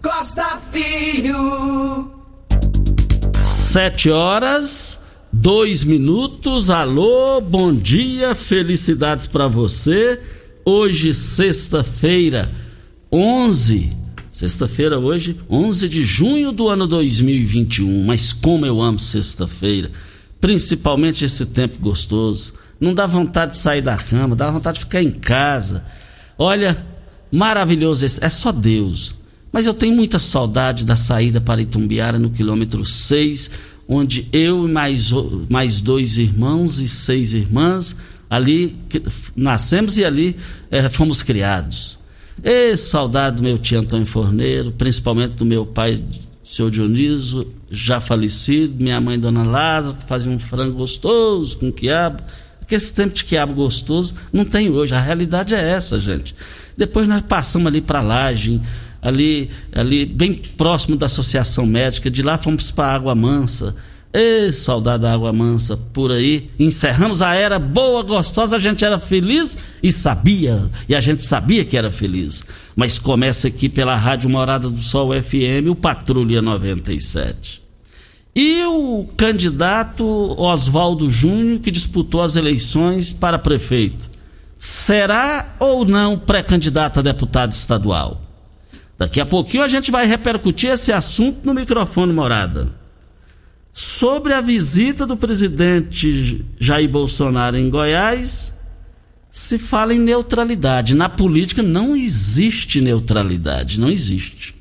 Costa Filho. Sete horas, dois minutos. Alô, bom dia, felicidades para você. Hoje, sexta-feira, 11. Sexta-feira, hoje, 11 de junho do ano 2021. Mas como eu amo sexta-feira, principalmente esse tempo gostoso. Não dá vontade de sair da cama, dá vontade de ficar em casa. Olha, maravilhoso esse. É só Deus. Mas eu tenho muita saudade da saída para Itumbiara no quilômetro 6, onde eu e mais, mais dois irmãos e seis irmãs ali nascemos e ali é, fomos criados. E saudade do meu tio Antônio Forneiro, principalmente do meu pai, seu Dioniso, já falecido, minha mãe, Dona Lázaro, que fazia um frango gostoso com quiabo. Porque esse tempo de quiabo gostoso não tem hoje. A realidade é essa, gente. Depois nós passamos ali para Laje, ali, ali bem próximo da Associação Médica. De lá fomos para Água Mansa. Ê, saudade da Água Mansa por aí. Encerramos a era boa, gostosa, a gente era feliz e sabia. E a gente sabia que era feliz. Mas começa aqui pela Rádio Morada do Sol FM, o Patrulha 97. E o candidato Oswaldo Júnior, que disputou as eleições para prefeito, será ou não pré-candidato a deputado estadual? Daqui a pouquinho a gente vai repercutir esse assunto no microfone morada. Sobre a visita do presidente Jair Bolsonaro em Goiás, se fala em neutralidade. Na política não existe neutralidade, não existe.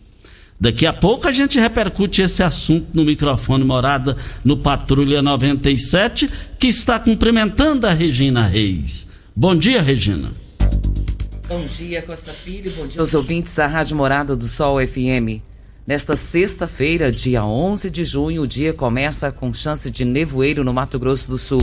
Daqui a pouco a gente repercute esse assunto no microfone morada no Patrulha 97, que está cumprimentando a Regina Reis. Bom dia, Regina. Bom dia, Costa Filho. Bom dia aos ouvintes da Rádio Morada do Sol FM. Nesta sexta-feira, dia 11 de junho, o dia começa com chance de nevoeiro no Mato Grosso do Sul.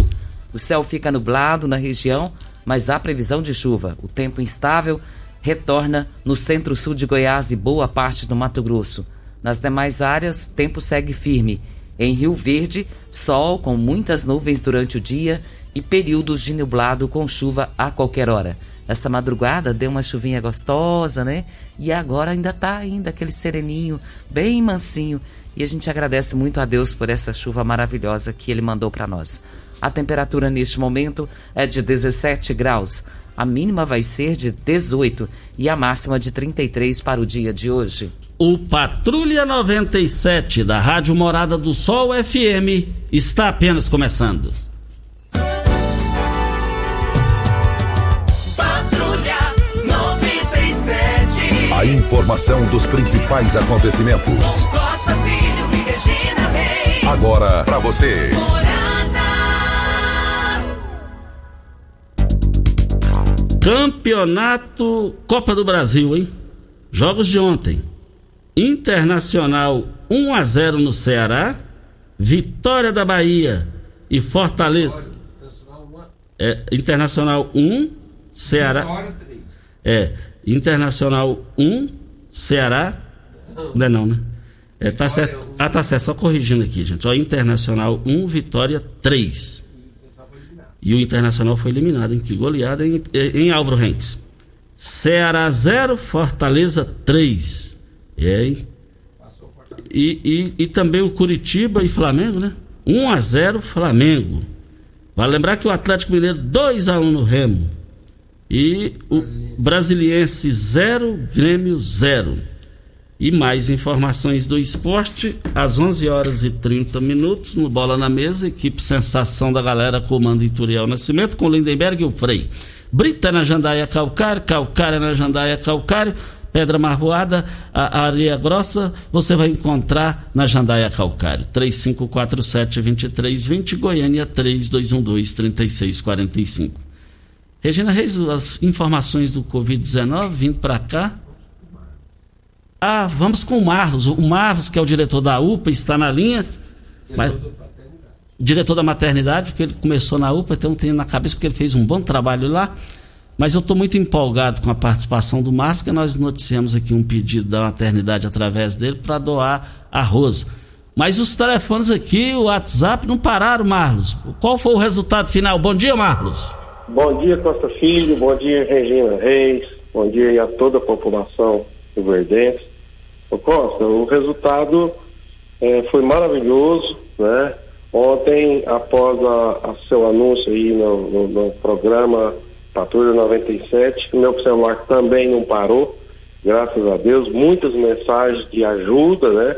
O céu fica nublado na região, mas há previsão de chuva. O tempo instável retorna no centro-sul de Goiás e boa parte do Mato Grosso. Nas demais áreas, tempo segue firme. Em Rio Verde, sol com muitas nuvens durante o dia e períodos de nublado com chuva a qualquer hora. Essa madrugada deu uma chuvinha gostosa, né? E agora ainda tá ainda aquele sereninho, bem mansinho. E a gente agradece muito a Deus por essa chuva maravilhosa que ele mandou para nós. A temperatura neste momento é de 17 graus. A mínima vai ser de 18 e a máxima de 33 para o dia de hoje. O Patrulha 97 da Rádio Morada do Sol FM está apenas começando. A informação dos principais acontecimentos. Costa Filho e Regina Reis. Agora para você. Campeonato Copa do Brasil, hein? Jogos de ontem. Internacional 1 a 0 no Ceará. Vitória da Bahia e Fortaleza. É, Internacional 1, Ceará. É, Internacional 1, Ceará. Não é não, né? É, tá certo. Ah, tá certo. Só corrigindo aqui, gente. Ó, Internacional 1, Vitória 3. E o Internacional foi eliminado, hein? Que goleada em, em Álvaro Renques. Ceará 0, Fortaleza 3. É, hein? E, e, e também o Curitiba e Flamengo, né? 1 a 0 Flamengo. Vale lembrar que o Atlético Mineiro 2 a 1 no Remo. E o Brasiliense 0, Grêmio 0. E mais informações do esporte às 11 horas e 30 minutos no Bola na Mesa, equipe Sensação da Galera, comando Ituriel Nascimento com Lindenberg e o Frei. Brita na Jandaia Calcário, Calcária na Jandaia Calcário, Pedra Marroada, a areia grossa, você vai encontrar na Jandaia Calcário. 3547-2320, Goiânia 3212-3645. Regina Reis, as informações do Covid-19 vindo para cá. Ah, vamos com o Marlos. O Marlos, que é o diretor da UPA, está na linha. Mas, diretor da maternidade, porque ele começou na UPA, então tem na cabeça que ele fez um bom trabalho lá. Mas eu estou muito empolgado com a participação do Marcos, que nós noticiamos aqui um pedido da maternidade através dele para doar arroz. Mas os telefones aqui, o WhatsApp, não pararam, Marlos. Qual foi o resultado final? Bom dia, Marlos. Bom dia, Costa Filho. Bom dia, Regina Reis. Bom dia a toda a população do Verdense. Ô Costa, o resultado é, foi maravilhoso, né? Ontem, após a, a seu anúncio aí no, no, no programa Patrulha 97. Meu celular também não parou, graças a Deus. Muitas mensagens de ajuda, né?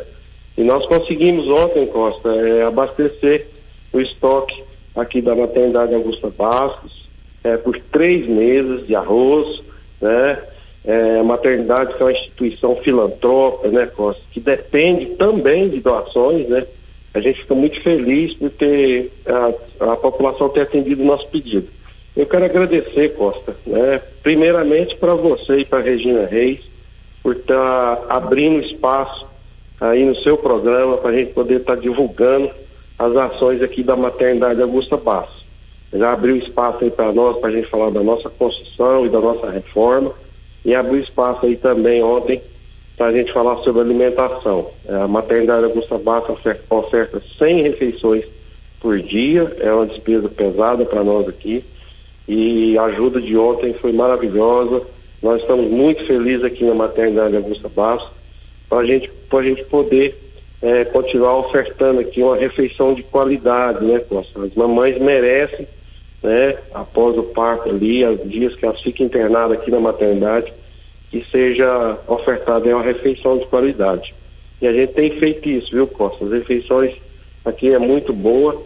E nós conseguimos ontem, Costa, é, abastecer o estoque aqui da maternidade Augusta Bastos é, por três meses de arroz, né? É, a maternidade que é uma instituição filantrópica, né, Costa, que depende também de doações, né? A gente fica muito feliz por ter a, a população ter atendido o nosso pedido. Eu quero agradecer, Costa, né? primeiramente para você e para Regina Reis, por estar tá abrindo espaço aí no seu programa para a gente poder estar tá divulgando as ações aqui da maternidade Augusta Basso. Já abriu espaço aí para nós, para a gente falar da nossa construção e da nossa reforma, e abriu espaço aí também ontem para a gente falar sobre alimentação. É, a maternidade Augusta Basso oferta, oferta 100 refeições por dia, é uma despesa pesada para nós aqui e a ajuda de ontem foi maravilhosa. Nós estamos muito felizes aqui na maternidade Augusta Bastos para gente, a gente poder é, continuar ofertando aqui uma refeição de qualidade, né, Costa? As mamães merecem, né, após o parto ali, os dias que elas ficam internadas aqui na maternidade, que seja ofertada uma refeição de qualidade. E a gente tem feito isso, viu, Costa? As refeições aqui é muito boa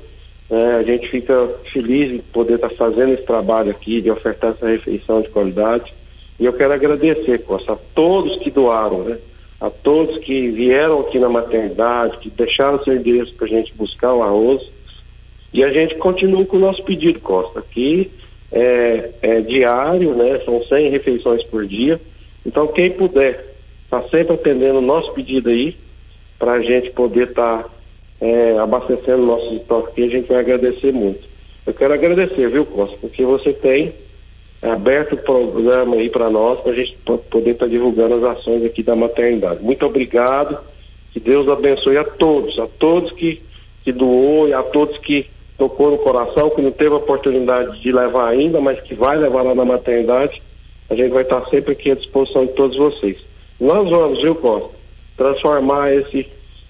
é, a gente fica feliz de poder estar tá fazendo esse trabalho aqui, de ofertar essa refeição de qualidade. E eu quero agradecer, Costa, a todos que doaram, né? A todos que vieram aqui na maternidade, que deixaram seu endereço para a gente buscar o arroz. E a gente continua com o nosso pedido, Costa. Aqui é, é diário, né? São 100 refeições por dia. Então, quem puder, está sempre atendendo o nosso pedido aí, para a gente poder estar. Tá é, abastecendo nossos estoques aqui, a gente vai agradecer muito. Eu quero agradecer, viu, Costa, porque você tem aberto o programa aí para nós, para a gente poder estar tá divulgando as ações aqui da maternidade. Muito obrigado, que Deus abençoe a todos, a todos que, que doou e a todos que tocou no coração, que não teve a oportunidade de levar ainda, mas que vai levar lá na maternidade. A gente vai estar sempre aqui à disposição de todos vocês. Nós vamos, viu, Costa, transformar esse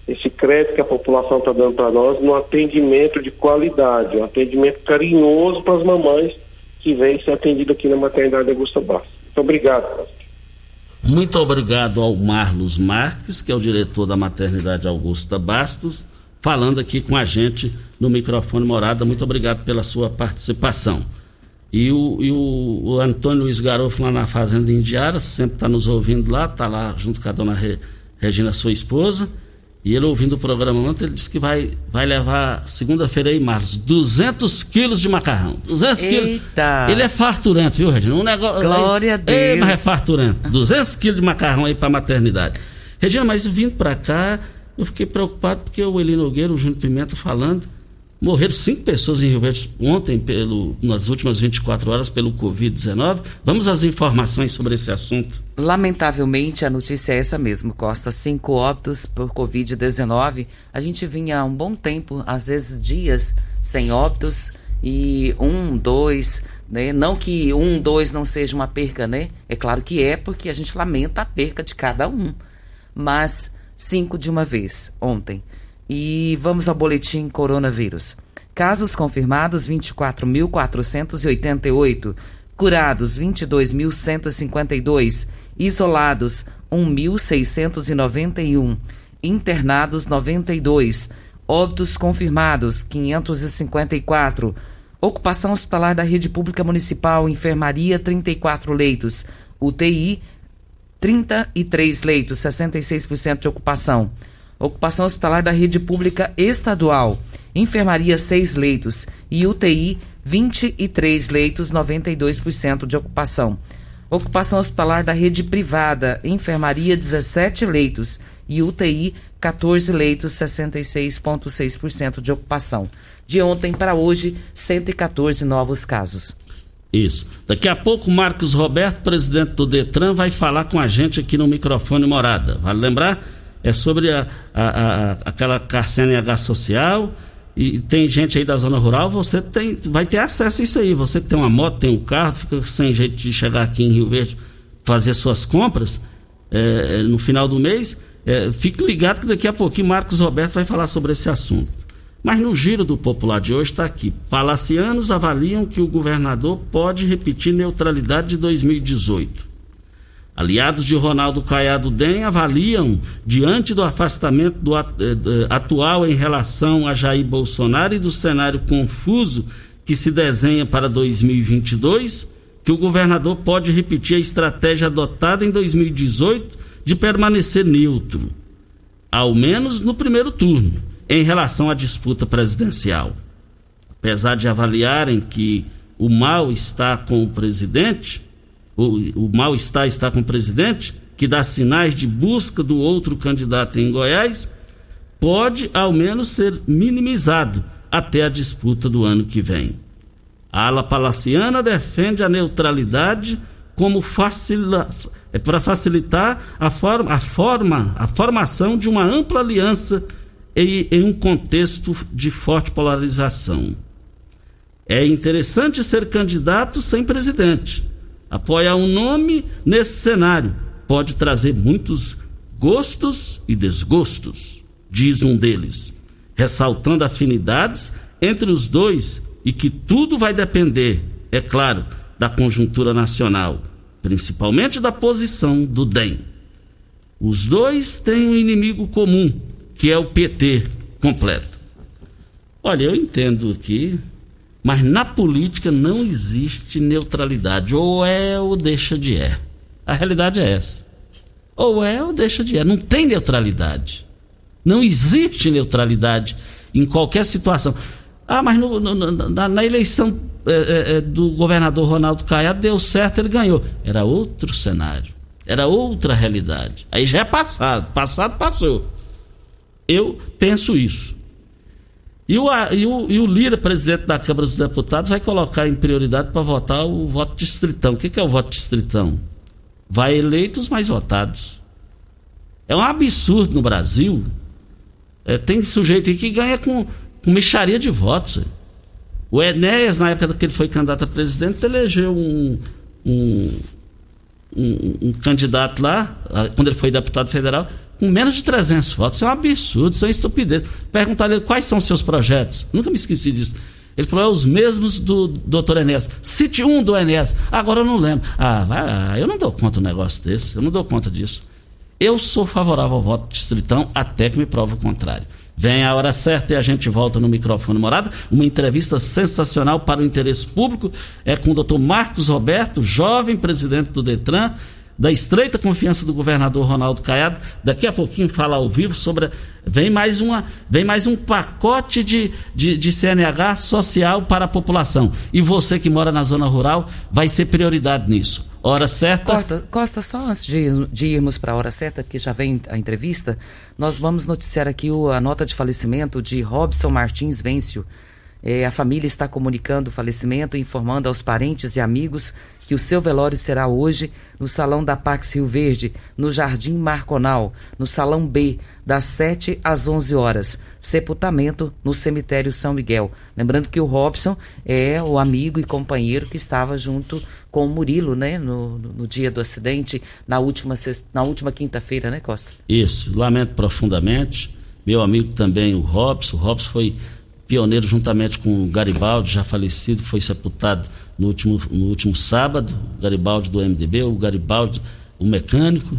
esse crédito que a população está dando para nós no atendimento de qualidade, um atendimento carinhoso para as mamães que vêm ser atendidas aqui na maternidade Augusta Bastos. Muito obrigado, Costa. Muito obrigado ao Marlos Marques, que é o diretor da maternidade Augusta Bastos, falando aqui com a gente no microfone Morada. Muito obrigado pela sua participação. E o, e o, o Antônio Luiz Garofo lá na Fazenda Indiara, sempre está nos ouvindo lá, está lá junto com a dona Re, Regina, sua esposa E ele ouvindo o programa ontem, ele disse que vai, vai levar segunda-feira aí, Marcos, 200 quilos de macarrão. 200 Eita. quilos. Ele é farturento, viu, Regina? Um negócio. Glória a Deus. Ei, mas é farturento. 200 quilos de macarrão aí pra maternidade. Regina, mas vindo pra cá, eu fiquei preocupado porque o Eli Nogueira, o Júnior Pimenta falando, morreram cinco pessoas em Rio Verde ontem, pelo, nas últimas 24 horas, pelo Covid-19. Vamos às informações sobre esse assunto. Lamentavelmente, a notícia é essa mesmo, Costa. Cinco óbitos por Covid-19. A gente vinha há um bom tempo, às vezes dias, sem óbitos. E um, dois, né? Não que um, dois não seja uma perca, né? É claro que é, porque a gente lamenta a perca de cada um. Mas cinco de uma vez, ontem. E vamos ao boletim coronavírus. Casos confirmados 24.488, curados 22.152, isolados 1.691, internados 92, óbitos confirmados 554, ocupação hospitalar da rede pública municipal, enfermaria 34 leitos, UTI 33 leitos, 66% de ocupação. Ocupação hospitalar da rede pública estadual, enfermaria 6 leitos e UTI 23 leitos, 92% de ocupação. Ocupação hospitalar da rede privada, enfermaria 17 leitos e UTI 14 leitos, 66,6% de ocupação. De ontem para hoje, 114 novos casos. Isso. Daqui a pouco, Marcos Roberto, presidente do Detran, vai falar com a gente aqui no microfone Morada. Vale lembrar? É sobre a, a, a, aquela carcena H social. E tem gente aí da zona rural, você tem, vai ter acesso a isso aí. Você que tem uma moto, tem um carro, fica sem jeito de chegar aqui em Rio Verde fazer suas compras é, no final do mês. É, fique ligado que daqui a pouquinho Marcos Roberto vai falar sobre esse assunto. Mas no giro do popular de hoje está aqui. Palacianos avaliam que o governador pode repetir neutralidade de 2018. Aliados de Ronaldo Caiado DEM avaliam, diante do afastamento do atual em relação a Jair Bolsonaro e do cenário confuso que se desenha para 2022, que o governador pode repetir a estratégia adotada em 2018 de permanecer neutro, ao menos no primeiro turno em relação à disputa presidencial. Apesar de avaliarem que o mal está com o presidente, o, o mal-estar está com o presidente, que dá sinais de busca do outro candidato em Goiás, pode ao menos ser minimizado até a disputa do ano que vem. A ala palaciana defende a neutralidade como facila, é para facilitar a, a, forma, a formação de uma ampla aliança em, em um contexto de forte polarização. É interessante ser candidato sem presidente. Apoiar um nome nesse cenário pode trazer muitos gostos e desgostos, diz um deles, ressaltando afinidades entre os dois e que tudo vai depender, é claro, da conjuntura nacional, principalmente da posição do DEM. Os dois têm um inimigo comum, que é o PT completo. Olha, eu entendo aqui, mas na política não existe neutralidade. Ou é ou deixa de é. A realidade é essa. Ou é ou deixa de é. Não tem neutralidade. Não existe neutralidade em qualquer situação. Ah, mas no, no, na, na, eleição é, é, do governador Ronaldo Caiado deu certo, ele ganhou. Era outro cenário. Era outra realidade. Aí já é passado. Passado passou. Eu penso isso. E o, e, o, e o Lira, presidente da Câmara dos Deputados, vai colocar em prioridade para votar o voto distritão. O que, que é o voto distritão? Vai eleitos mais votados. É um absurdo no Brasil. É, tem sujeito aí que ganha com, com de votos. O Enéas, na época que ele foi candidato a presidente, elegeu um, um, um, um candidato lá, quando ele foi deputado federal, com menos de 300 votos. Isso é um absurdo, isso é uma estupidez. Perguntaram ele quais são os seus projetos. Nunca me esqueci disso. Ele falou, é os mesmos do doutor Enéas. Cite um do Enéas. Agora eu não lembro. Ah, vai, eu não dou conta um negócio desse. Eu não dou conta disso. Eu sou favorável ao voto distritão até que me prove o contrário. Vem a hora certa e a gente volta no microfone morada. Uma entrevista sensacional para o interesse público é com o doutor Marcos Roberto, jovem presidente do Detran da estreita confiança do governador Ronaldo Caiado. Daqui a pouquinho fala ao vivo sobre. Vem mais, uma, vem mais um pacote de, de, de CNH social para a população. E você que mora na zona rural vai ser prioridade nisso. Hora certa. Costa, Costa só antes de, de irmos para a hora certa, que já vem a entrevista, nós vamos noticiar aqui o, a nota de falecimento de Robson Martins Vêncio. É, a família está comunicando o falecimento, informando aos parentes e amigos que o seu velório será hoje no Salão da Pax Rio Verde, no Jardim Marconal, no Salão B, das 7 às 11 horas. Sepultamento no Cemitério São Miguel. Lembrando que o Robson é o amigo e companheiro que estava junto com o Murilo, né, no, no dia do acidente, na última, na última quinta-feira, né, Costa? Isso, lamento profundamente. Meu amigo também, o Robson. O Robson foi pioneiro juntamente com o Garibaldi, já falecido, foi sepultado no último, no último sábado, o Garibaldi do MDB, o Garibaldi, o mecânico,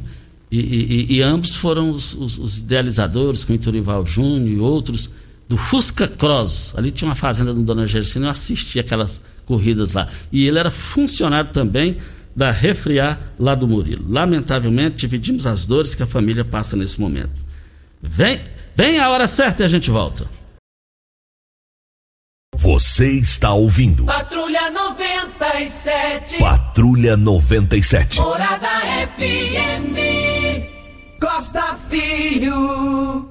e, e, e ambos foram os, os, os, idealizadores, com o Iturival Júnior e outros, do Fusca Cross. Ali tinha uma fazenda do Dona Gersina, eu assisti aquelas corridas lá. E ele era funcionário também da Refriar lá do Murilo. Lamentavelmente, dividimos as dores que a família passa nesse momento. Vem, vem a hora certa e a gente volta. Você está ouvindo. Patrulha 97. Patrulha 97. Morada FM. Costa Filho.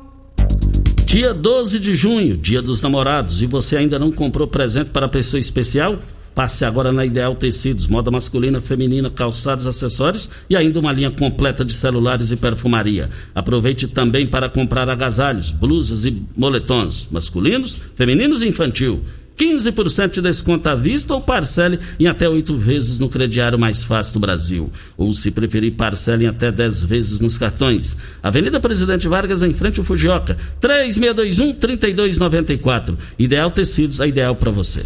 Dia 12 de junho, dia dos namorados, e você ainda não comprou presente para a pessoa especial? Passe agora na Ideal Tecidos, moda masculina, feminina, calçados, acessórios e ainda uma linha completa de celulares e perfumaria. Aproveite também para comprar agasalhos, blusas e moletons, masculinos, femininos e infantil. 15% de desconto à vista ou parcele em até oito vezes no crediário mais fácil do Brasil. Ou, se preferir, parcele em até 10 vezes nos cartões. Avenida Presidente Vargas, em frente ao Fujioka. 3621-3294. Ideal Tecidos, a ideal para você.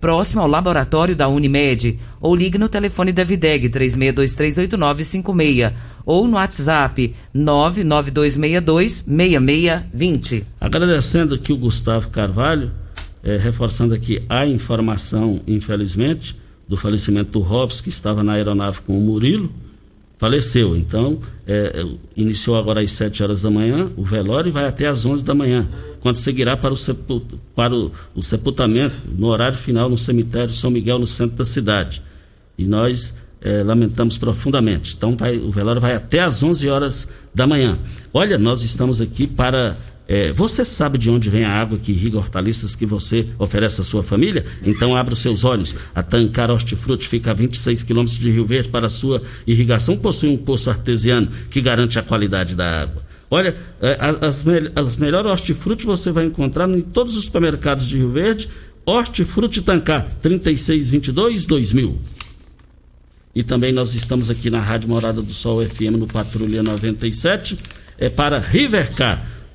próximo ao laboratório da Unimed, ou ligue no telefone da Videg 36238956 ou no WhatsApp 992626620. Agradecendo aqui o Gustavo Carvalho, é, reforçando aqui a informação, infelizmente, do falecimento do Robson, que estava na aeronave com o Murilo, faleceu. Então, é, iniciou agora às 7 horas da manhã, o velório vai até às 11 da manhã, quando seguirá para o, sepult para o, o sepultamento no horário final no cemitério São Miguel, no centro da cidade. E nós é, lamentamos profundamente. Então, vai, o velório vai até às 11 horas da manhã. Olha, nós estamos aqui para é, você sabe de onde vem a água que irriga hortaliças que você oferece à sua família? Então abra os seus olhos. A Tancar Hortifruti fica a 26 quilômetros de Rio Verde para sua irrigação. Possui um poço artesiano que garante a qualidade da água. Olha, é, as, as melhores hortifruti você vai encontrar em todos os supermercados de Rio Verde. Hortifruti Tancar 3622 2000. E também nós estamos aqui na Rádio Morada do Sol FM no Patrulha 97 é para Rivercar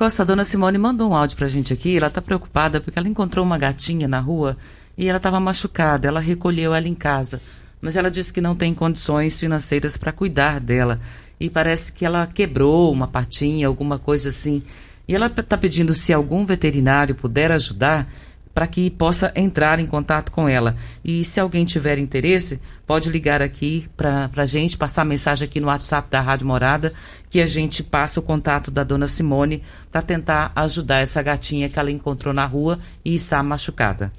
Costa, a dona Simone mandou um áudio pra gente aqui. Ela tá preocupada porque ela encontrou uma gatinha na rua e ela estava machucada. Ela recolheu ela em casa, mas ela disse que não tem condições financeiras para cuidar dela. E parece que ela quebrou uma patinha, alguma coisa assim. E ela está pedindo se algum veterinário puder ajudar para que possa entrar em contato com ela. E se alguém tiver interesse, pode ligar aqui para a gente, passar mensagem aqui no WhatsApp da Rádio Morada, que a gente passa o contato da dona Simone para tentar ajudar essa gatinha que ela encontrou na rua e está machucada.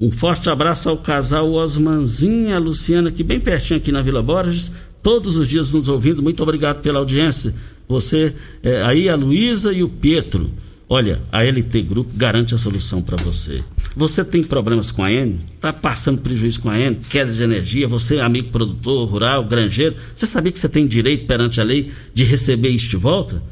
Um forte abraço ao casal Osmanzinha, Luciana, aqui bem pertinho aqui na Vila Borges, todos os dias nos ouvindo. Muito obrigado pela audiência. Você, é, aí a Luísa e o Pietro. Olha, a LT Grupo garante a solução para você. Você tem problemas com a N? Está passando prejuízo com a N? Queda de energia? Você é amigo produtor, rural, granjeiro? Você sabia que você tem direito perante a lei de receber isso de volta?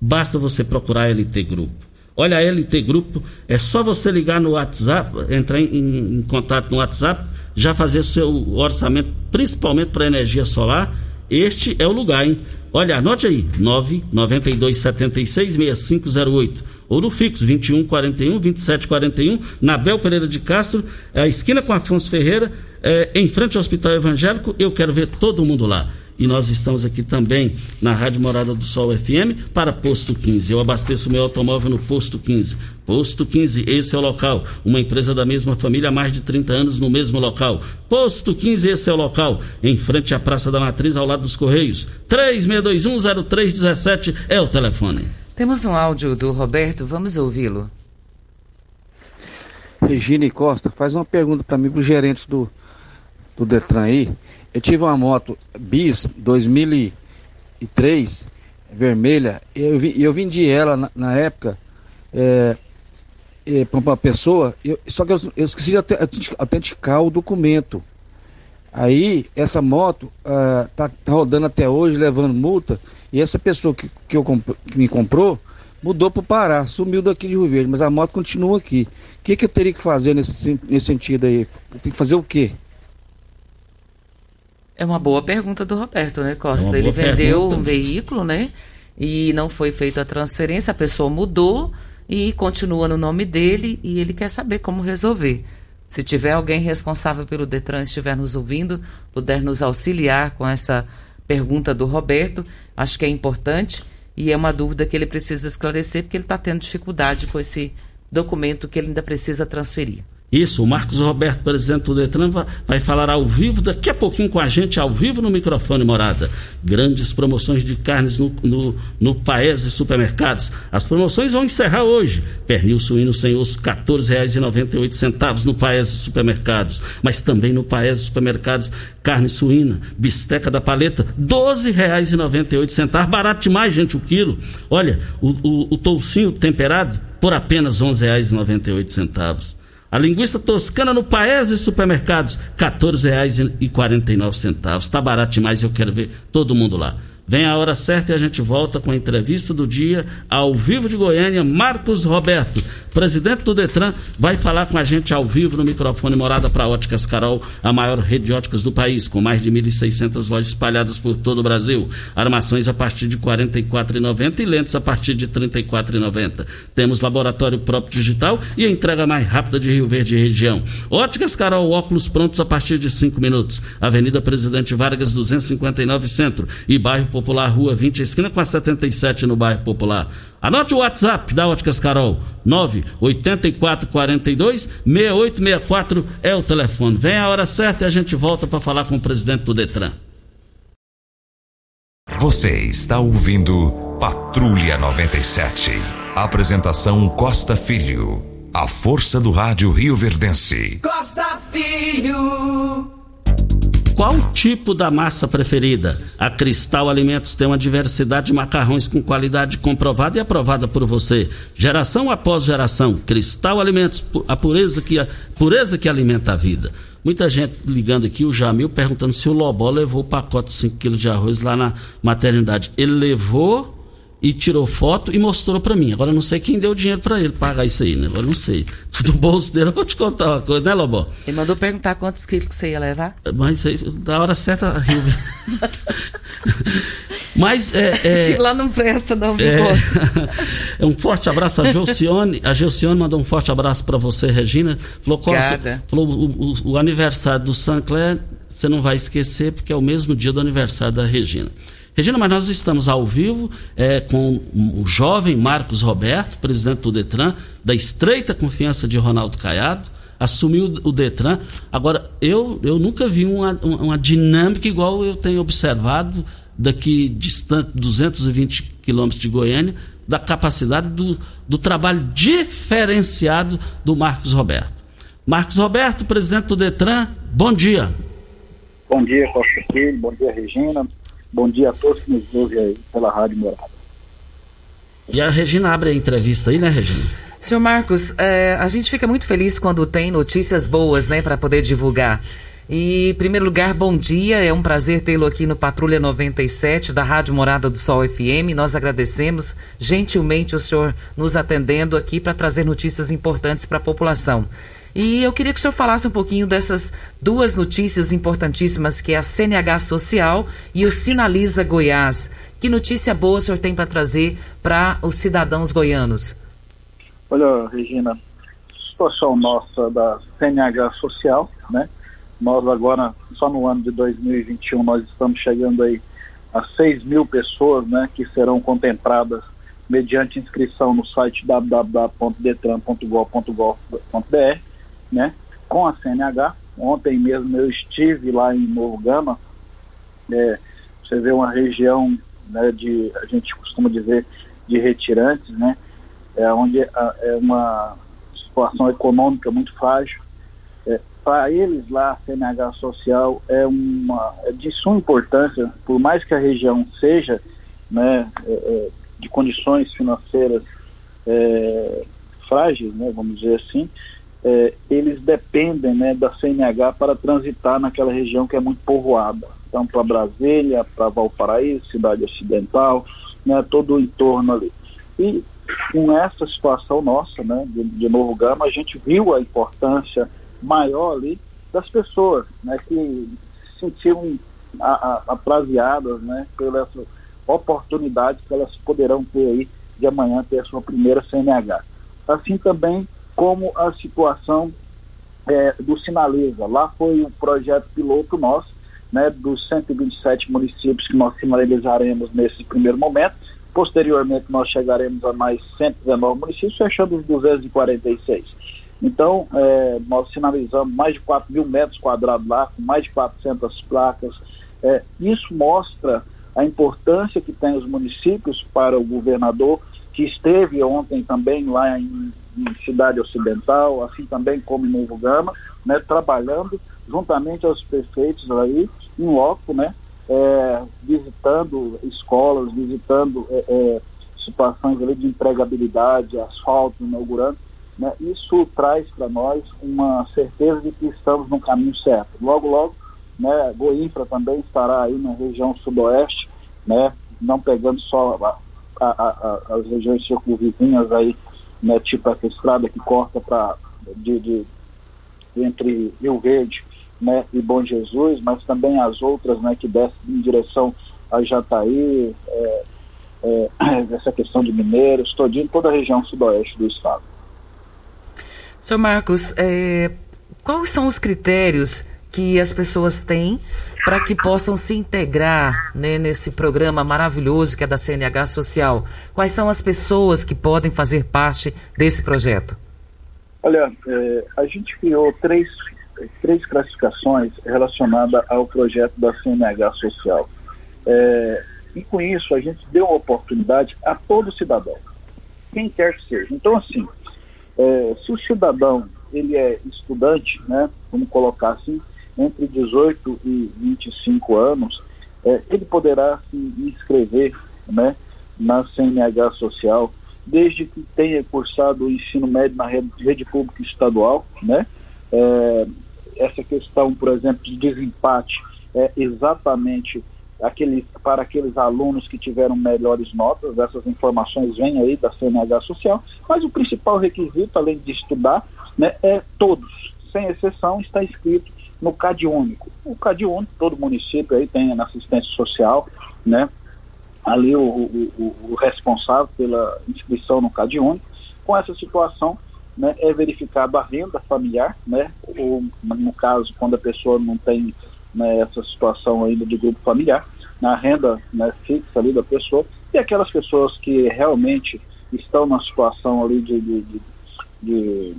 Basta você procurar a LT Grupo. Olha, a LT Grupo, é só você ligar no WhatsApp, entrar em, em contato no WhatsApp, já fazer seu orçamento, principalmente para energia solar. Este é o lugar, hein? Olha, anote aí, 992766508 ou no fixo 2141 2741 na Bel Pereira de Castro, a esquina com Afonso Ferreira, é, em frente ao Hospital Evangélico. Eu quero ver todo mundo lá. E nós estamos aqui também na Rádio Morada do Sol FM para Posto 15. Eu abasteço meu automóvel no Posto 15. Posto 15, esse é o local. Uma empresa da mesma família há mais de 30 anos no mesmo local. Posto 15, esse é o local. Em frente à Praça da Matriz, ao lado dos Correios. 36210317 é o telefone. Temos um áudio do Roberto, vamos ouvi-lo. Regina Costa, faz uma pergunta para mim, para os gerentes do, do Detran aí. Eu tive uma moto Bis 2003, vermelha, e eu, eu vendi ela na, na época é, é, para uma pessoa, eu, só que eu, eu esqueci de autenticar o documento. Aí, essa moto uh, tá, tá, rodando até hoje, levando multa, e essa pessoa que, que, eu que me comprou mudou para o Pará, sumiu daqui de Rio Verde, mas a moto continua aqui. O que, que eu teria que fazer nesse, nesse sentido aí? Eu tenho que fazer o quê? É uma boa pergunta do Roberto, né, Costa? É Ele vendeu pergunta. um veículo, né? E não foi feita a transferência, a pessoa mudou e continua no nome dele e ele quer saber como resolver. Se tiver alguém responsável pelo Detran estiver nos ouvindo, puder nos auxiliar com essa pergunta do Roberto, acho que é importante e é uma dúvida que ele precisa esclarecer porque ele está tendo dificuldade com esse documento que ele ainda precisa transferir. Isso, o Marcos Roberto, presidente do Detran, vai falar ao vivo, daqui a pouquinho com a gente, ao vivo no microfone morada. Grandes promoções de carnes no, no, no Paese Supermercados. As promoções vão encerrar hoje. Pernil suíno sem osso, R$ 14,98 no Paese Supermercados. Mas também no Paese Supermercados, carne suína, bisteca da paleta, R$ 12,98. Barato demais, gente, o quilo. Olha, o, o, o toucinho temperado, por apenas R$ 11,98. A linguiça toscana no Paese Supermercados, R$ 14,49. Está barato demais, eu quero ver todo mundo lá. Vem a hora certa e a gente volta com a entrevista do dia ao vivo de Goiânia, Marcos Roberto presidente do Detran, vai falar com a gente ao vivo no microfone Morada para Óticas Carol, a maior rede de óticas do país, com mais de 1.600 lojas espalhadas por todo o Brasil. Armações a partir de R$ 44,90 e lentes a partir de R$ 34,90. Temos laboratório próprio digital e a entrega mais rápida de Rio Verde e região. Óticas Carol, óculos prontos a partir de 5 minutos. Avenida Presidente Vargas, 259 Centro e Bairro Popular, Rua 20, esquina com a 77 no Bairro Popular. Anote o WhatsApp da Óticas Carol, 98442 6864 é o telefone. Vem a hora certa e a gente volta para falar com o presidente do Detran. Você está ouvindo Patrulha 97. Apresentação Costa Filho. A força do rádio Rio Verdense. Costa Filho. Qual tipo da massa preferida? A Cristal Alimentos tem uma diversidade de macarrões com qualidade comprovada e aprovada por você. Geração após geração. Cristal Alimentos, a pureza que, a pureza que alimenta a vida. Muita gente ligando aqui, o Jamil perguntando se o Lobó levou o pacote de 5 kg de arroz lá na maternidade. Ele levou e tirou foto e mostrou para mim. Agora eu não sei quem deu dinheiro para ele pagar isso aí, né? Agora eu não sei. Do bolso dele, eu vou te contar uma coisa, né, Lobó? Ele mandou perguntar quantos quilos que você ia levar? Mas aí, da hora certa, riu. Mas é, é, Lá não presta, não, é, é, um forte abraço a Gelcione. A Gelcione mandou um forte abraço para você, Regina. Falou, falou o, o, o aniversário do Sancler, você não vai esquecer, porque é o mesmo dia do aniversário da Regina. Regina, mas nós estamos ao vivo é, com o jovem Marcos Roberto, presidente do Detran, da estreita confiança de Ronaldo Caiado, assumiu o Detran. Agora, eu, eu nunca vi uma, uma dinâmica igual eu tenho observado daqui distante, 220 quilômetros de Goiânia, da capacidade do, do trabalho diferenciado do Marcos Roberto. Marcos Roberto, presidente do Detran, bom dia. Bom dia, Costa Filho, bom dia, Regina. Bom dia a todos que nos ouvem aí pela Rádio Morada. E a Regina abre a entrevista aí, né, Regina? Senhor Marcos, é, a gente fica muito feliz quando tem notícias boas, né, para poder divulgar. E, em primeiro lugar, bom dia. É um prazer tê-lo aqui no Patrulha 97 da Rádio Morada do Sol FM. Nós agradecemos gentilmente o senhor nos atendendo aqui para trazer notícias importantes para a população. E eu queria que o senhor falasse um pouquinho dessas duas notícias importantíssimas, que é a CNH Social e o Sinaliza Goiás. Que notícia boa o senhor tem para trazer para os cidadãos goianos? Olha, Regina, situação nossa da CNH Social, né? Nós agora, só no ano de 2021, nós estamos chegando aí a 6 mil pessoas, né, que serão contempladas mediante inscrição no site www.detran.gov.br, né, com a CNH. Ontem mesmo eu estive lá em Novo Gama, é, você vê uma região né, de, a gente costuma dizer, de retirantes, né, é, onde é, é uma situação econômica muito frágil. É, Para eles lá, a CNH social é, uma, é de suma importância, por mais que a região seja né, é, é de condições financeiras é, frágeis, né, vamos dizer assim, é, eles dependem né, da CNH para transitar naquela região que é muito povoada. Então, para Brasília, para Valparaíso, cidade ocidental, né, todo o entorno ali. E com essa situação nossa, né, de, de Novo Gama, a gente viu a importância maior ali das pessoas, né, que se sentiam apraziadas, né, pelas oportunidades que elas poderão ter aí de amanhã ter a sua primeira CNH. Assim também como a situação é, do Sinaliza. Lá foi um projeto piloto nosso, né, dos 127 municípios que nós finalizaremos nesse primeiro momento, Posteriormente, nós chegaremos a mais 119 municípios, fechando os 246. Então, é, nós finalizamos mais de 4 mil metros quadrados lá, com mais de 400 placas. É, isso mostra a importância que tem os municípios para o governador, que esteve ontem também lá em, Cidade Ocidental, assim também como em Novo Gama, né, trabalhando juntamente aos prefeitos aí, em loco, né, é, visitando escolas, visitando é, é, situações ali de empregabilidade, asfalto, inaugurando, né, isso traz para nós uma certeza de que estamos no caminho certo. Logo, logo, né, Goinfra também estará aí na região sudoeste, né, não pegando só a, a, a, as regiões circunvizinhas aí, né, tipo essa estrada que corta para de, de, entre Rio Verde né, e Bom Jesus, mas também as outras né, que descem em direção a Jataí, é, é, essa questão de mineiros, todinho, toda a região sudoeste do estado. Senhor Marcos, é, quais são os critérios que as pessoas têm para que possam se integrar né, nesse programa maravilhoso que é da CNH Social? Quais são as pessoas que podem fazer parte desse projeto? Olha, é, a gente criou três três classificações relacionadas ao projeto da CNH Social. É, e com isso a gente deu oportunidade a todo cidadão, quem quer que seja. Então, assim, é, se o cidadão ele é estudante, né, vamos colocar assim, entre 18 e 25 anos, é, ele poderá se inscrever né, na CNH Social, desde que tenha cursado o ensino médio na rede, rede pública estadual, né, é, essa questão, por exemplo, de desempate é exatamente para aqueles alunos que tiveram melhores notas, essas informações vêm aí da CNH Social, mas o principal requisito, além de estudar, né, é todos, sem exceção, está escrito no CAD único. O CAD único, todo município aí tem na assistência social, né, ali o, o, o responsável pela inscrição no CAD único, com essa situação né, é verificado a renda familiar, né, ou no caso quando a pessoa não tem né, essa situação ainda de grupo familiar, na renda né, fixa ali da pessoa, e aquelas pessoas que realmente estão na situação ali de, de, de,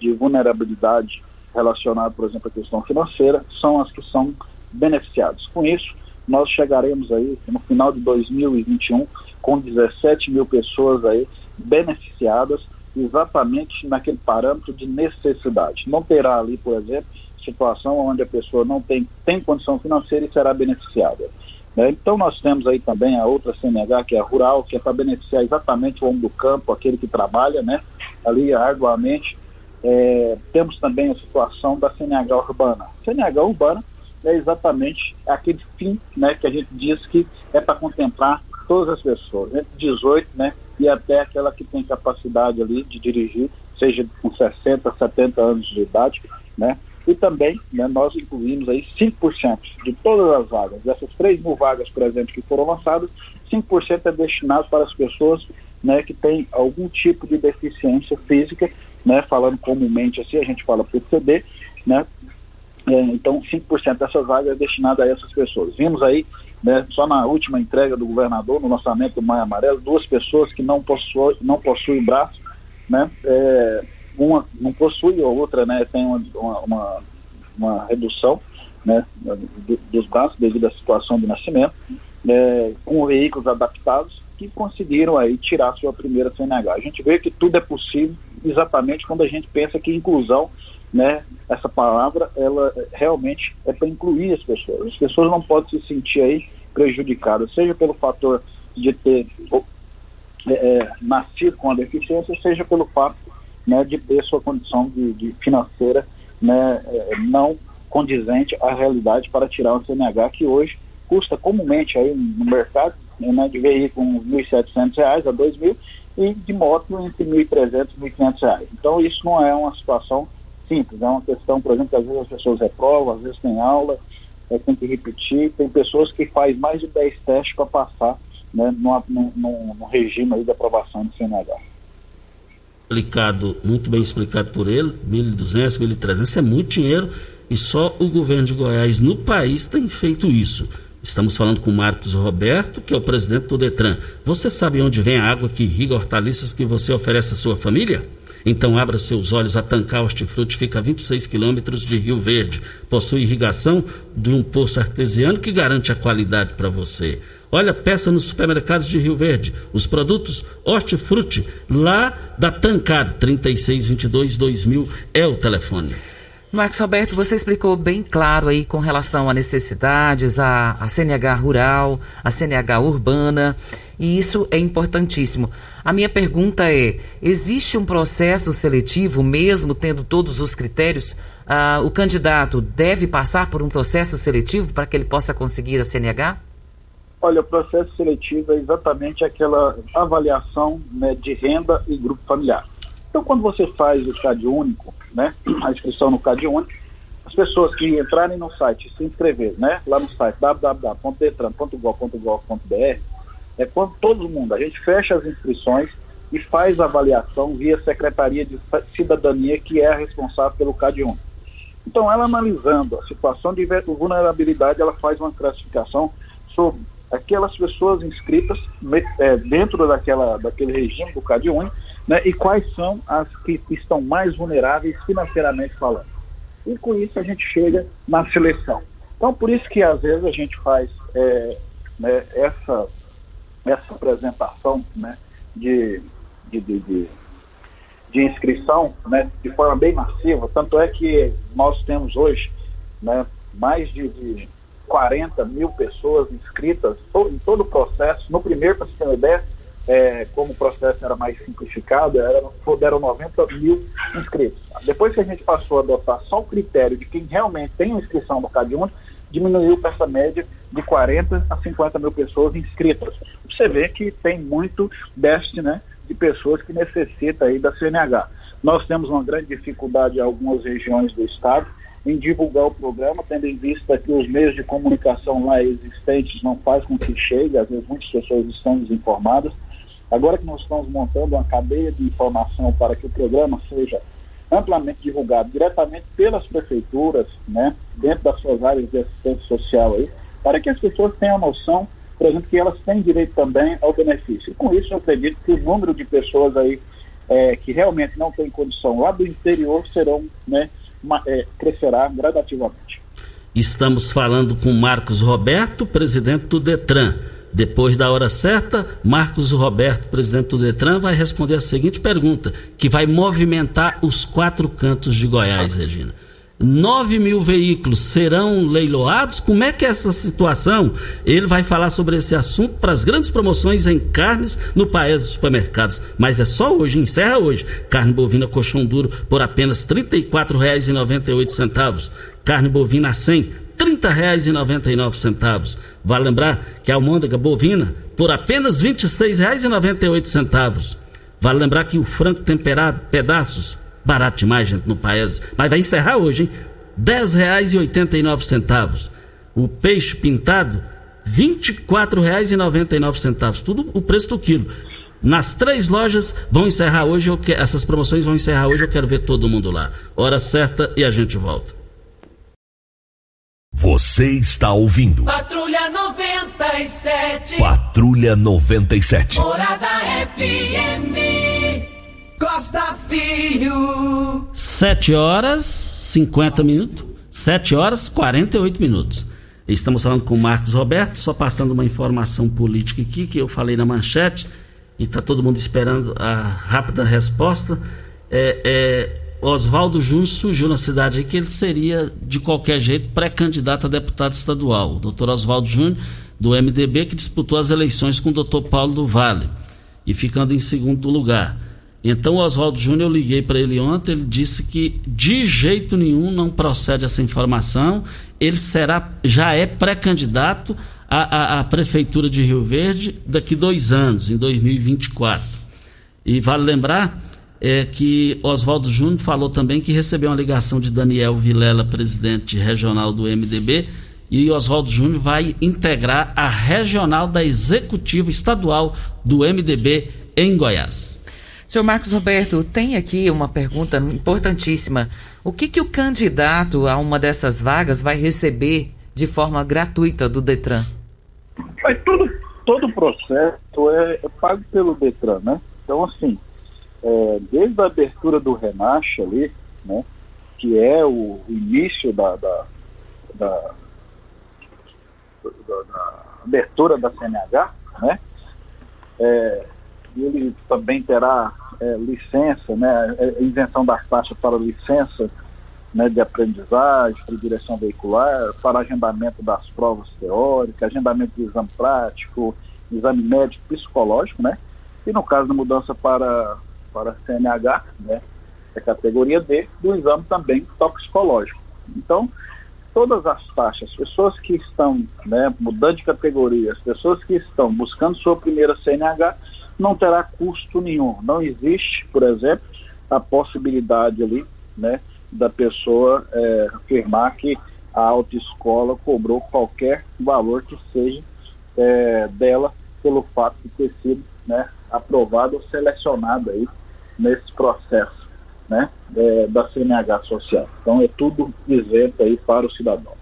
de vulnerabilidade relacionada, por exemplo, à questão financeira, são as que são beneficiadas. Com isso, nós chegaremos aí no final de 2021 com 17 mil pessoas aí beneficiadas exatamente naquele parâmetro de necessidade. Não terá ali, por exemplo, situação onde a pessoa não tem, tem condição financeira e será beneficiada. Né? Então nós temos aí também a outra CNH, que é a rural, que é para beneficiar exatamente o homem do campo, aquele que trabalha né, ali arduamente. É, temos também a situação da CNH urbana. CNH urbana é exatamente aquele fim né, que a gente diz que é para contemplar todas as pessoas, entre 18 né, e até aquela que tem capacidade ali de dirigir, seja com 60, 70 anos de idade, né? E também né, nós incluímos aí 5% de todas as vagas, dessas 3 mil vagas, por exemplo, que foram lançadas, 5% é destinado para as pessoas né, que têm algum tipo de deficiência física, né, falando comumente assim, a gente fala PCD, né, é, então 5% dessas vagas é destinada a essas pessoas. Vimos aí, né, só na última entrega do governador, no lançamento do Maia Amarelo, duas pessoas que não possuem, não possuem braço, né, é, uma não possui, a outra né, tem uma, uma, uma redução né, dos braços devido à situação de nascimento, é, com veículos adaptados que conseguiram aí tirar sua primeira CNH. A gente vê que tudo é possível exatamente quando a gente pensa que inclusão, né, essa palavra, ela realmente é para incluir as pessoas. As pessoas não podem se sentir aí prejudicadas, seja pelo fator de ter é, é nascido com a deficiência, seja pelo fato né, de ter sua condição de, de financeira né, é, não condizente à realidade para tirar um CNH que hoje custa comumente aí no mercado né, de veículo R$ 1.700 a R$ 2.000 e de moto entre R$ 1.300 e R$ 1.500. Então isso não é uma situação simples, é uma questão, por exemplo, que às vezes as pessoas reprovam, às vezes tem aula, é, tem que repetir, tem pessoas que fazem mais de 10 testes para passar né, no, no, no, no regime aí de aprovação do CNH explicado, muito bem explicado por ele, 1.200, 1.300 é muito dinheiro e só o governo de Goiás no país tem feito isso. Estamos falando com Marcos Roberto, que é o presidente do Detran. Você sabe onde vem a água que irriga hortaliças que você oferece à sua família? Então abra seus olhos, a Tancar Hortifruti fica a 26 quilômetros de Rio Verde. Possui irrigação de um poço artesiano que garante a qualidade para você. Olha, peça nos supermercados de Rio Verde. Os produtos Hortifruti, lá da Tancar, 3622-2000 é o telefone. Marcos Roberto, você explicou bem claro aí com relação a necessidades, a, a CNH rural, a CNH urbana, e isso é importantíssimo. A minha pergunta é: existe um processo seletivo, mesmo tendo todos os critérios? Ah, o candidato deve passar por um processo seletivo para que ele possa conseguir a CNH? Olha, o processo seletivo é exatamente aquela avaliação né, de renda e grupo familiar. Então, quando você faz o CAD único, né, a inscrição no CAD único, as pessoas que entrarem no site se inscrever, né, lá no site www.detran.gov.br, é quando todo mundo, a gente fecha as inscrições e faz a avaliação via Secretaria de Cidadania, que é a responsável pelo CAD único. Então, ela analisando a situação de vulnerabilidade, ela faz uma classificação sobre aquelas pessoas inscritas é, dentro daquela, daquele regime do CAD único né, e quais são as que estão mais vulneráveis financeiramente falando. E com isso a gente chega na seleção. Então, por isso que às vezes a gente faz é, né, essa, essa apresentação né, de, de, de, de, de inscrição né, de forma bem massiva. Tanto é que nós temos hoje né, mais de, de 40 mil pessoas inscritas em todo o processo. No primeiro, para você ter uma ideia, é, como o processo era mais simplificado, era, deram 90 mil inscritos. Depois que a gente passou a adotar só o critério de quem realmente tem inscrição no CAD1, diminuiu essa média de 40 a 50 mil pessoas inscritas. Você vê que tem muito déficit né, de pessoas que necessitam aí da CNH. Nós temos uma grande dificuldade em algumas regiões do estado, em divulgar o programa, tendo em vista que os meios de comunicação lá existentes não fazem com que chegue, às vezes muitas pessoas estão desinformadas. Agora que nós estamos montando uma cadeia de informação para que o programa seja amplamente divulgado diretamente pelas prefeituras, né, dentro das suas áreas de assistência social aí, para que as pessoas tenham noção, por exemplo, que elas têm direito também ao benefício. Com isso eu acredito que o número de pessoas aí é, que realmente não têm condição lá do interior serão, né, é, crescerá gradativamente. Estamos falando com Marcos Roberto, presidente do Detran. Depois da hora certa, Marcos Roberto, presidente do Detran, vai responder a seguinte pergunta, que vai movimentar os quatro cantos de Goiás, Regina. 9 mil veículos serão leiloados? Como é que é essa situação? Ele vai falar sobre esse assunto para as grandes promoções em carnes no país dos supermercados. Mas é só hoje, encerra hoje. Carne bovina colchão duro por apenas R$ 34,98. Carne bovina a 100, R$ 30,99. Vale lembrar que a almôndega bovina por apenas R$ 26,98. Vale lembrar que o frango temperado, pedaços, Barato demais, gente, no país. Mas vai encerrar hoje, hein? R$ 10,89. O peixe pintado, R$ 24,99. Tudo o preço do quilo. Nas três lojas vão encerrar hoje, eu que... essas promoções vão encerrar hoje, eu quero ver todo mundo lá. Hora certa e a gente volta. Você está ouvindo. Patrulha 97. Patrulha 97. Morada FM. Costa Filho. 7 horas 50 minutos. 7 horas 48 minutos. Estamos falando com o Marcos Roberto, só passando uma informação política aqui que eu falei na manchete e está todo mundo esperando a rápida resposta. É, é, Oswaldo Júnior surgiu na cidade que ele seria, de qualquer jeito, pré-candidato a deputado estadual. O doutor Oswaldo Júnior, do MDB, que disputou as eleições com o doutor Paulo do Vale e ficando em segundo lugar. Então o Oswaldo Júnior, eu liguei para ele ontem, ele disse que de jeito nenhum não procede essa informação. Ele será, já é pré-candidato à, à, à, Prefeitura de Rio Verde daqui dois anos, em 2024. E vale lembrar é, que Oswaldo Júnior falou também que recebeu uma ligação de Daniel Vilela, presidente regional do MDB, e Oswaldo Júnior vai integrar a regional da executiva estadual do MDB em Goiás. Senhor Marcos Roberto, tem aqui uma pergunta importantíssima. O que, que o candidato a uma dessas vagas vai receber de forma gratuita do Detran? Mas tudo, todo o processo é, é pago pelo Detran, né? Então, assim, é, desde a abertura do Renache ali, né? Que é o início da, da, da, da, da abertura da CNH, né? É, ele também terá é, licença, né, é, isenção das taxas para licença né, de aprendizagem, para direção veicular, para agendamento das provas teóricas, agendamento de exame prático, exame médico psicológico, né? E no caso da mudança para, para CNH, né, é categoria D, do exame também toxicológico. Então, todas as taxas, pessoas que estão né, mudando de categoria, as pessoas que estão buscando sua primeira CNH, não terá custo nenhum. Não existe, por exemplo, a possibilidade ali, né, da pessoa é, afirmar que a autoescola cobrou qualquer valor que seja é, dela pelo fato de ter sido né, aprovado ou selecionado aí nesse processo né, é, da CNH social. Então é tudo isento aí para o cidadão.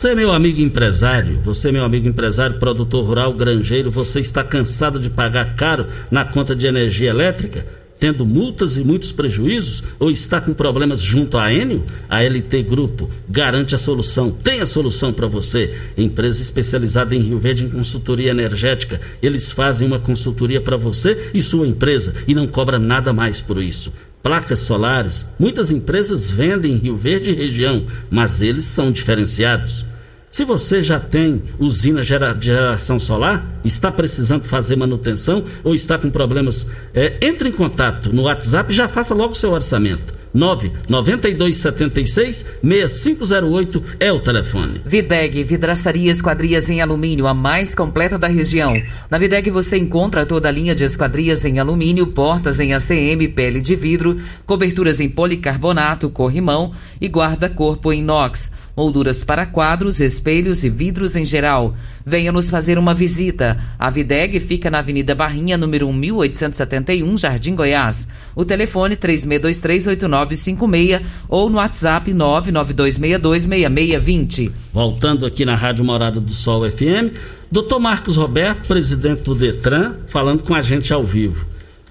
Você, meu amigo empresário, você, meu amigo empresário, produtor rural, granjeiro, você está cansado de pagar caro na conta de energia elétrica? Tendo multas e muitos prejuízos? Ou está com problemas junto à Enio? A LT Grupo garante a solução, tem a solução para você. Empresa especializada em Rio Verde em consultoria energética. Eles fazem uma consultoria para você e sua empresa e não cobra nada mais por isso placas solares. Muitas empresas vendem em Rio Verde e região, mas eles são diferenciados. Se você já tem usina de geração solar, está precisando fazer manutenção ou está com problemas, é, entre em contato no WhatsApp e já faça logo o seu orçamento. 99276 6508 é o telefone. Videg, vidraçaria esquadrias em alumínio, a mais completa da região. Na Videg você encontra toda a linha de esquadrias em alumínio, portas em ACM, pele de vidro, coberturas em policarbonato, corrimão e guarda-corpo inox molduras para quadros, espelhos e vidros em geral. Venha nos fazer uma visita. A Videg fica na Avenida Barrinha, número 1871, Jardim Goiás. O telefone 36238956 ou no WhatsApp 992626620. Voltando aqui na Rádio Morada do Sol FM, Dr. Marcos Roberto, presidente do Detran, falando com a gente ao vivo.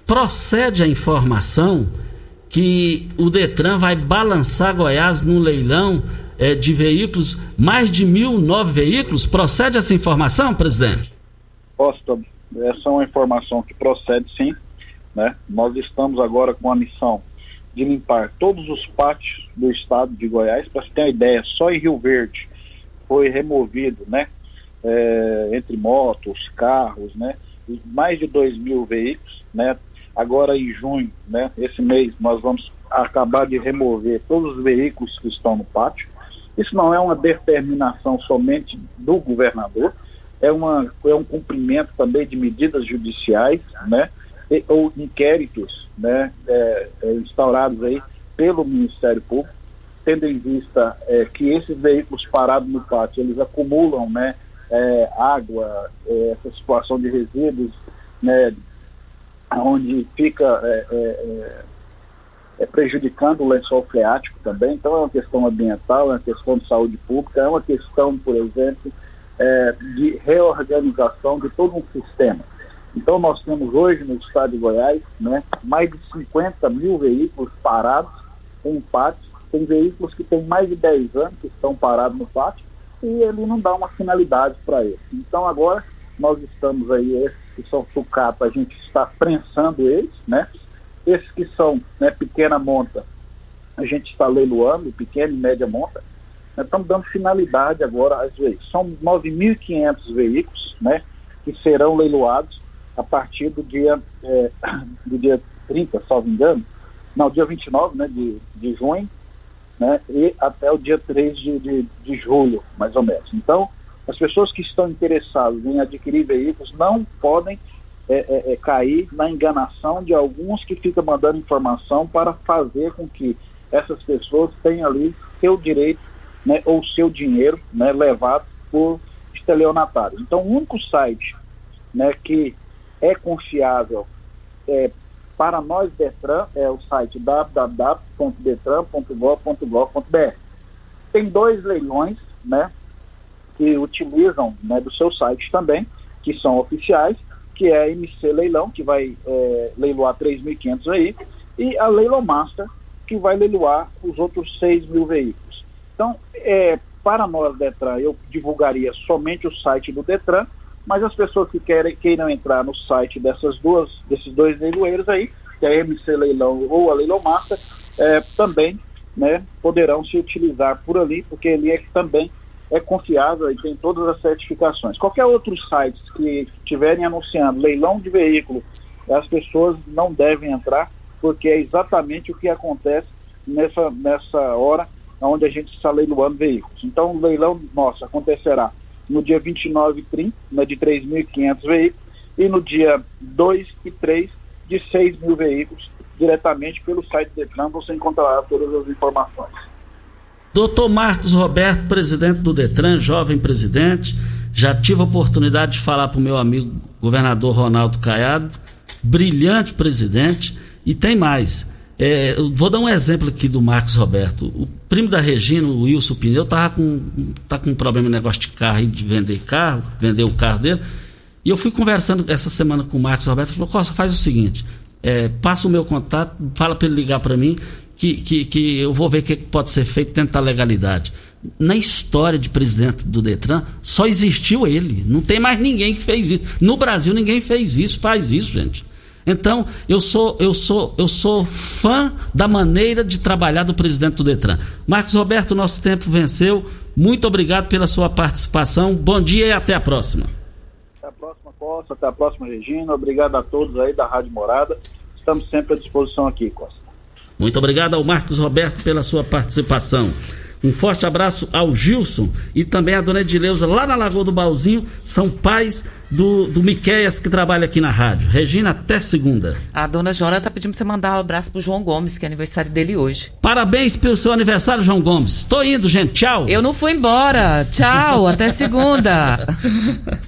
Procede a informação que o Detran vai balançar Goiás no leilão é, de veículos, mais de mil nove veículos. Procede essa informação, presidente? Costa, essa é uma informação que procede sim. Né? Nós estamos agora com a missão de limpar todos os pátios do estado de Goiás. Para você ter uma ideia, só em Rio Verde foi removido, né? É, entre motos, carros, né? Mais de 2 mil veículos, né? Agora em junho, né? Esse mês nós vamos acabar de remover todos os veículos que estão no pátio. Isso não é uma determinação somente do governador, é, uma, é um cumprimento também de medidas judiciais, né? E, ou inquéritos, né? É, é, instaurados aí pelo Ministério Público, tendo em vista é, que esses veículos parados no pátio, eles acumulam, né? É, água, é, essa situação de resíduos, né? Onde fica é, prejudicando o lençol freático também. Então é uma questão ambiental, é uma questão de saúde pública, é uma questão, por exemplo, é, de reorganização de todo um sistema. Então nós temos hoje no estado de Goiás né, mais de 50 mil veículos parados em pátios. Tem veículos que têm mais de 10 anos que estão parados no pátio e ele não dá uma finalidade para eles. Então agora nós estamos aí, esses que são sucata, a gente está prensando eles, né? Esses que são né, pequena monta, a gente está leiloando, pequena e média monta, nós estamos dando finalidade agora às veículos. São 9.500 veículos né, que serão leiloados a partir do dia, é, do dia 30, salvo engano, não, dia 29 né, de, de junho, né, e até o dia 3 de, de, de julho, mais ou menos. Então, as pessoas que estão interessadas em adquirir veículos não podem é, é, é, cair na enganação de alguns que ficam mandando informação para fazer com que essas pessoas tenham ali seu direito né, ou seu dinheiro né, levado por estelionatário. Então, o único site né, que é confiável é, para nós Detran é o site www.detran.gov.br. Tem dois leilões né, que utilizam né, do seu site também, que são oficiais, que é a MC Leilão, que vai é, leiloar 3.500 veículos, e a Leilão Master, que vai leiloar os outros 6 mil veículos. Então, é, para nós, Detran, eu divulgaria somente o site do Detran, mas as pessoas que querem, queiram entrar no site dessas duas, desses dois leiloeiros aí, que é a MC Leilão ou a Leilão Master, é, também né, poderão se utilizar por ali, porque ele é também é confiável e tem todas as certificações. Qualquer outro site que estiverem anunciando leilão de veículo, as pessoas não devem entrar, porque é exatamente o que acontece nessa, nessa hora onde a gente está leiloando veículos. Então, o leilão nosso acontecerá no dia 29 e 30, né, de 3.500 veículos, e no dia 2 e 3, de 6 mil veículos, diretamente pelo site do Detran, você encontrará todas as informações. Doutor Marcos Roberto, presidente do Detran, jovem presidente, já tive a oportunidade de falar para o meu amigo governador Ronaldo Caiado, brilhante presidente, e tem mais. É, vou dar um exemplo aqui do Marcos Roberto. O primo da Regina, o Wilson Pneu, tava com, tá com um problema no negócio de carro, de vender carro, vender o carro dele. E eu fui conversando essa semana com o Marcos Roberto, falou, Costa, faz o seguinte, é, passa o meu contato, fala para ele ligar para mim, que, que, que eu vou ver o que pode ser feito dentro da legalidade. Na história de presidente do Detran, só existiu ele. Não tem mais ninguém que fez isso. No Brasil, ninguém fez isso, faz isso, gente. Então, eu sou, eu sou, eu sou fã da maneira de trabalhar do presidente do Detran. Marcos Roberto, nosso tempo venceu. Muito obrigado pela sua participação. Bom dia e até a próxima. Até a próxima, Costa. Até a próxima, Regina. Obrigado a todos aí da Rádio Morada. Estamos sempre à disposição aqui, Costa. Muito obrigado ao Marcos Roberto pela sua participação. Um forte abraço ao Gilson e também à dona Edileuza lá na Lagoa do Balzinho. São pais do, do Miqueias que trabalha aqui na rádio. Regina, até segunda. A dona Jona tá pedindo pra você mandar um abraço pro João Gomes, que é aniversário dele hoje. Parabéns pelo seu aniversário, João Gomes. Tô indo, gente. Tchau. Eu não fui embora. Tchau, até segunda.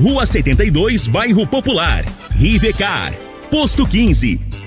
Rua 72, Bairro Popular. Rivecar. Posto 15.